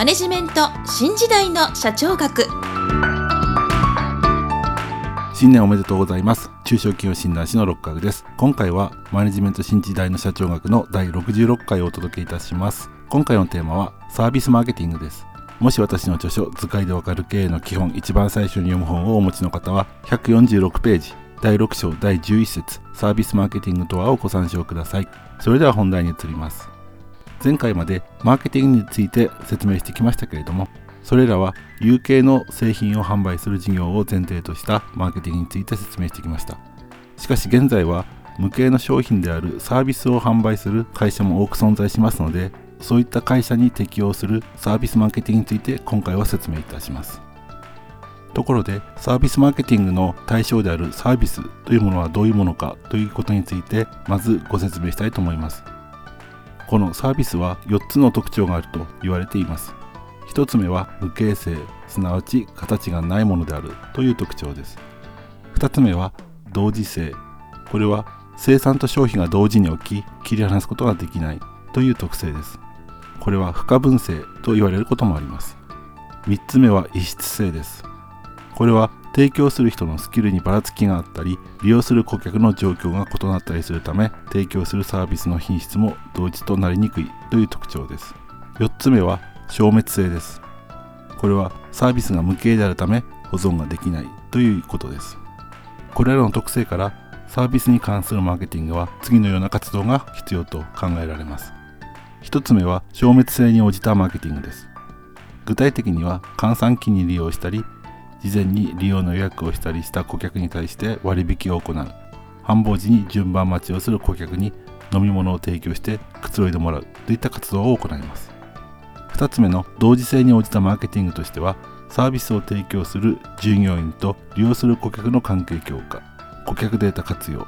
マネジメント新時代の社長学。新年おめでとうございます。中小企業診断士の六角です。今回はマネジメント新時代の社長学の第66回をお届けいたします。今回のテーマはサービスマーケティングです。もし私の著書図解でわかる経営の基本一番最初に読む本をお持ちの方は146ページ第6章第11節サービスマーケティングとはをご参照ください。それでは本題に移ります。前回までマーケティングについて説明してきましたけれどもそれらは有形の製品を販売する事業を前提としたマーケティングについて説明してきました。しかし現在は無形の商品であるサービスを販売する会社も多く存在しますのでそういった会社に適用するサービスマーケティングについて今回は説明いたします。ところでサービスマーケティングの対象であるサービスというものはどういうものかということについてまずご説明したいと思います。このサービスは4つの特徴があると言われています。1つ目は無形性すなわち形がないものであるという特徴です。2つ目は同時性。これは生産と消費が同時に起き切り離すことができないという特性です。これは不可分性と言われることもあります。3つ目は異質性です。これは提供する人のスキルにばらつきがあったり利用する顧客の状況が異なったりするため提供するサービスの品質も同一となりにくいという特徴です。4つ目は消滅性です。これはサービスが無形であるため保存ができないということです。これらの特性からサービスに関するマーケティングは次のような活動が必要と考えられます。1つ目は消滅性に応じたマーケティングです。具体的には換算期に利用したり事前に利用の予約をしたりした顧客に対して割引を行う。繁忙時に順番待ちをする顧客に飲み物を提供してくつろいでもらう。といった活動を行います。2つ目の同時性に応じたマーケティングとしてはサービスを提供する従業員と利用する顧客の関係強化。顧客データ活用。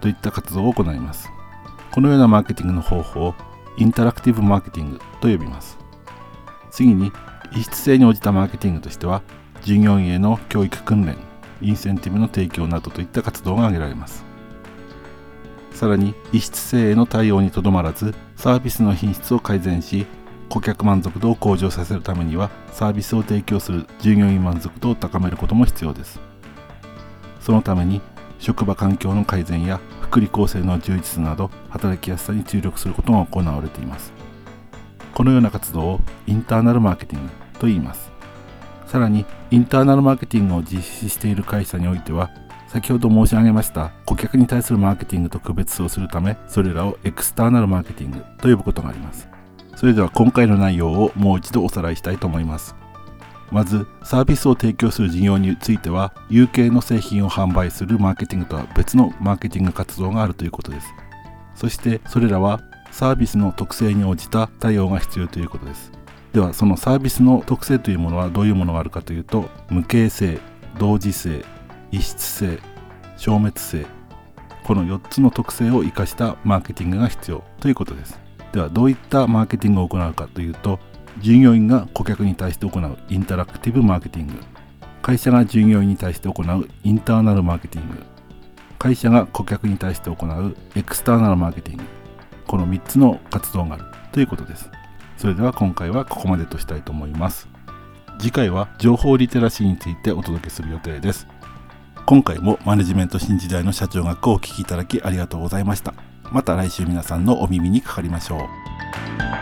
といった活動を行います。このようなマーケティングの方法をインタラクティブマーケティングと呼びます。次に異質性に応じたマーケティングとしては従業員への教育訓練インセンティブの提供などといった活動が挙げられます。さらに異質性への対応にとどまらずサービスの品質を改善し顧客満足度を向上させるためにはサービスを提供する従業員満足度を高めることも必要です。そのために職場環境の改善や福利厚生の充実など働きやすさに注力することが行われています。このような活動をインターナルマーケティングと言います。さらにインターナルマーケティングを実施している会社においては先ほど申し上げました顧客に対するマーケティングと区別をするためそれらをエクスターナルマーケティングと呼ぶことがあります。それでは今回の内容をもう一度おさらいしたいと思います。まずサービスを提供する事業については有形の製品を販売するマーケティングとは別のマーケティング活動があるということです。そしてそれらはサービスの特性に応じた対応が必要ということです。ではそのサービスの特性というものはどういうものがあるかというと無形性同時性異質性消滅性この4つの特性を生かしたマーケティングが必要ということです。ではどういったマーケティングを行うかというと従業員が顧客に対して行うインタラクティブマーケティング会社が従業員に対して行うインターナルマーケティング会社が顧客に対して行うエクスターナルマーケティングこの3つの活動があるということです。それでは今回はここまでとしたいと思います。次回は情報リテラシーについてお届けする予定です。今回もマネジメント新時代の社長学をお聴きいただきありがとうございました。また来週皆さんのお耳にかかりましょう。